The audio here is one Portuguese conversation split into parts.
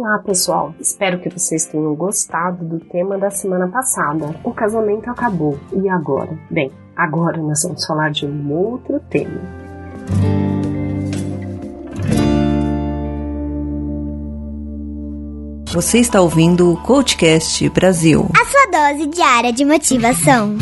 Olá, pessoal! Espero que vocês tenham gostado do tema da semana passada. O casamento acabou. E agora? Bem, agora nós vamos falar de um outro tema. Você está ouvindo o Coachcast Brasil. A sua dose diária de motivação.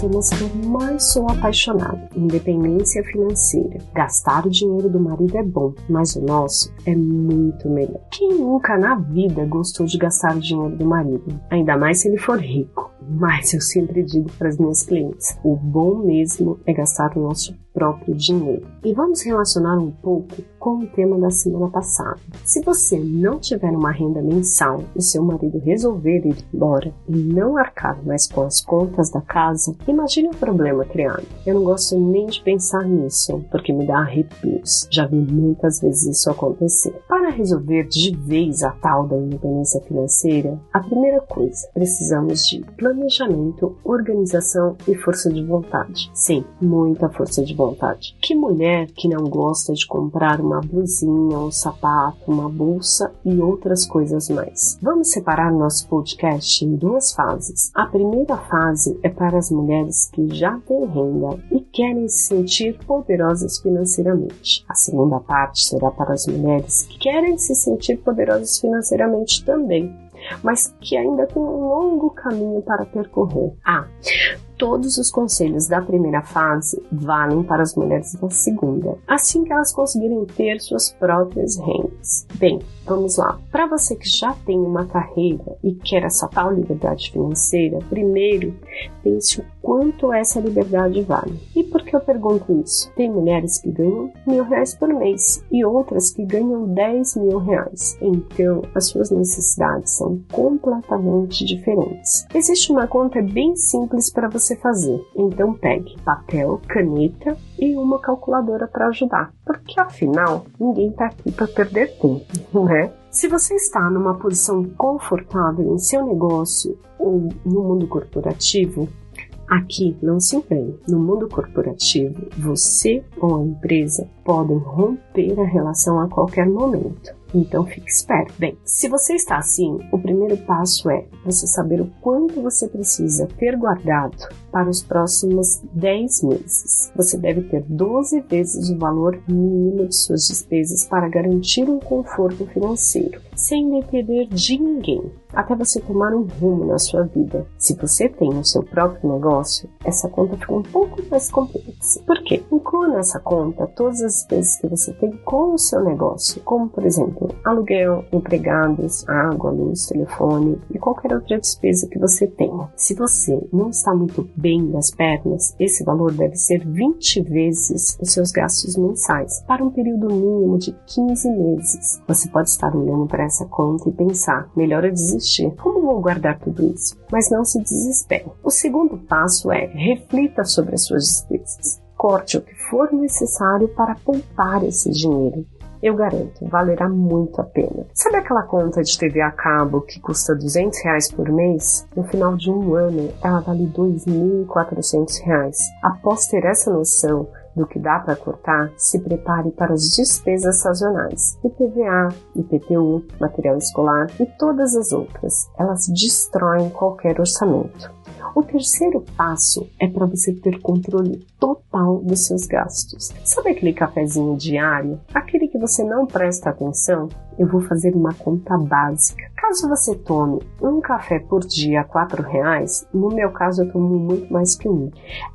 Temas que eu mais sou apaixonado: independência financeira. Gastar o dinheiro do marido é bom, mas o nosso é muito melhor. Quem nunca na vida gostou de gastar o dinheiro do marido? Ainda mais se ele for rico. Mas eu sempre digo para as minhas clientes: o bom mesmo é gastar o nosso próprio dinheiro. E vamos relacionar um pouco com o tema da semana passada. Se você não tiver uma renda mensal e seu marido resolver ir embora e não arcar mais com as contas da casa, imagine o problema criado. Eu não gosto nem de pensar nisso, porque me dá arrepios. Já vi muitas vezes isso acontecer. Para resolver de vez a tal da independência financeira, a primeira coisa, precisamos de planejamento, organização e força de vontade. Sim, muita força de vontade. Que mulher que não gosta de comprar uma blusinha, um sapato, uma bolsa e outras coisas mais? Vamos separar nosso podcast em duas fases. A primeira fase é para as mulheres que já têm renda e querem se sentir poderosas financeiramente. A segunda parte será para as mulheres que querem se sentir poderosas financeiramente também mas que ainda tem um longo caminho para percorrer. Ah, todos os conselhos da primeira fase valem para as mulheres da segunda, assim que elas conseguirem ter suas próprias rendas. Bem, vamos lá. Para você que já tem uma carreira e quer essa tal liberdade financeira, primeiro pense o quanto essa liberdade vale. Por que eu pergunto isso? Tem mulheres que ganham mil reais por mês e outras que ganham 10 mil reais. Então, as suas necessidades são completamente diferentes. Existe uma conta bem simples para você fazer. Então pegue papel, caneta e uma calculadora para ajudar, porque afinal ninguém está aqui para perder tempo, né? Se você está numa posição confortável em seu negócio ou no mundo corporativo, Aqui, não se engane, no mundo corporativo, você ou a empresa podem romper a relação a qualquer momento. Então fique esperto. Bem, se você está assim, o primeiro passo é você saber o quanto você precisa ter guardado para os próximos 10 meses. Você deve ter 12 vezes o valor mínimo de suas despesas para garantir um conforto financeiro, sem depender de ninguém, até você tomar um rumo na sua vida. Se você tem o seu próprio negócio, essa conta fica um pouco mais complexa. Por quê? Inclua nessa conta todas as despesas que você tem com o seu negócio, como por exemplo, aluguel, empregados, água, luz, telefone e qualquer outra despesa que você tenha. Se você não está muito bem das pernas, esse valor deve ser 20 vezes os seus gastos mensais, para um período mínimo de 15 meses. Você pode estar olhando para essa conta e pensar, melhor eu desistir. Como vou guardar tudo isso? Mas não se desespere. O segundo passo é reflita sobre as suas despesas. Corte o que for necessário para poupar esse dinheiro eu garanto, valerá muito a pena. Sabe aquela conta de TV a cabo que custa 200 reais por mês? No final de um ano, ela vale 2.400 reais. Após ter essa noção, do que dá para cortar, se prepare para as despesas sazonais, IPVA, IPTU, material escolar e todas as outras. Elas destroem qualquer orçamento. O terceiro passo é para você ter controle total dos seus gastos. Sabe aquele cafezinho diário? Aquele que você não presta atenção? Eu vou fazer uma conta básica. Caso você tome um café por dia a quatro reais, no meu caso eu tomo muito mais que um.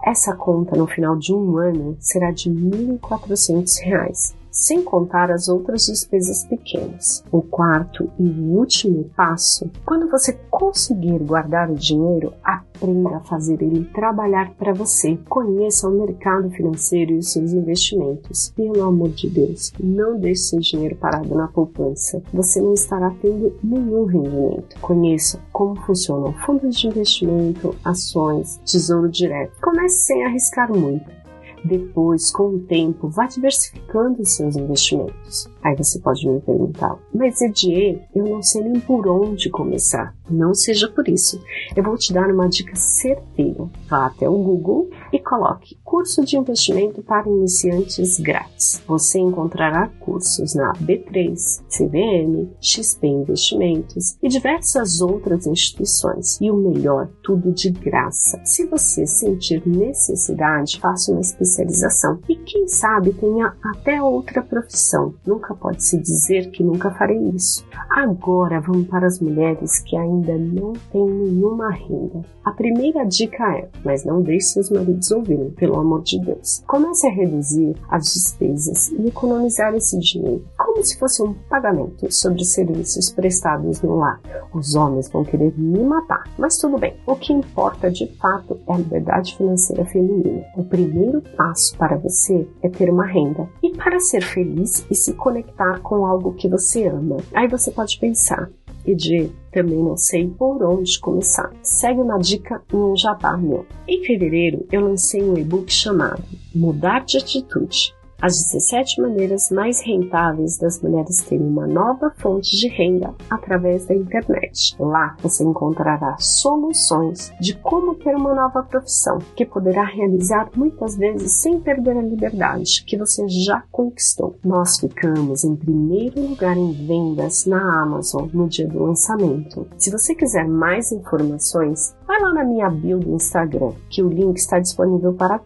Essa conta no final de um ano será de R$ 1.400 sem contar as outras despesas pequenas. O quarto e último passo, quando você conseguir guardar o dinheiro, aprenda a fazer ele trabalhar para você. Conheça o mercado financeiro e os seus investimentos. Pelo amor de Deus, não deixe seu dinheiro parado na poupança. Você não estará tendo nenhum rendimento. Conheça como funcionam fundos de investimento, ações, tesouro direto. Comece sem arriscar muito Depois, com o tempo, vá diversificando os seus investimentos. Aí você pode me perguntar, mas Edier, eu não sei nem por onde começar. Não seja por isso. Eu vou te dar uma dica certeira. Vá até o Google e coloque curso de investimento para iniciantes grátis. Você encontrará cursos na B3, CVM, XP Investimentos e diversas outras instituições. E o melhor, tudo de graça. Se você sentir necessidade, faça uma especialização e quem sabe tenha até outra profissão. Nunca pode se dizer que nunca farei isso. Agora vamos para as mulheres que ainda não têm nenhuma renda. A primeira dica é, mas não deixe seus maridos ouvirem, pelo amor de Deus. Comece a reduzir as despesas e economizar esse dinheiro, como se fosse um pagamento sobre serviços prestados no lar. Os homens vão querer me matar, mas tudo bem. O que importa de fato é a liberdade financeira feminina. O primeiro passo para você é ter uma renda e para ser feliz e se conectar com algo que você ama. Aí você pode pensar, e de também não sei por onde começar. Segue uma dica em um jabá meu. Em fevereiro eu lancei um e-book chamado Mudar de Atitude as 17 maneiras mais rentáveis das mulheres terem uma nova fonte de renda através da internet. Lá você encontrará soluções de como ter uma nova profissão que poderá realizar muitas vezes sem perder a liberdade que você já conquistou. Nós ficamos em primeiro lugar em vendas na Amazon no dia do lançamento. Se você quiser mais informações, vai lá na minha bio do Instagram, que o link está disponível para a.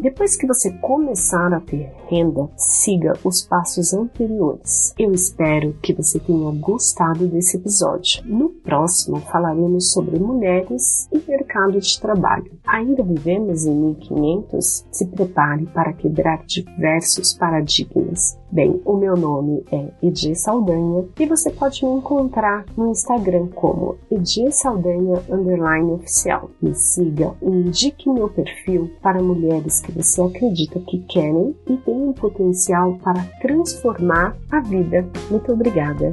Depois que você começar a ter renda, siga os passos anteriores. Eu espero que você tenha gostado desse episódio. No próximo falaremos sobre mulheres e mercado de trabalho. Ainda vivemos em 1500? Se prepare para quebrar diversos paradigmas. Bem, o meu nome é Edir Saldanha e você pode me encontrar no Instagram como Edir Saldanha Oficial. Me siga e indique meu perfil para mulheres que você acredita que querem e têm um potencial para transformar a vida. Muito obrigada.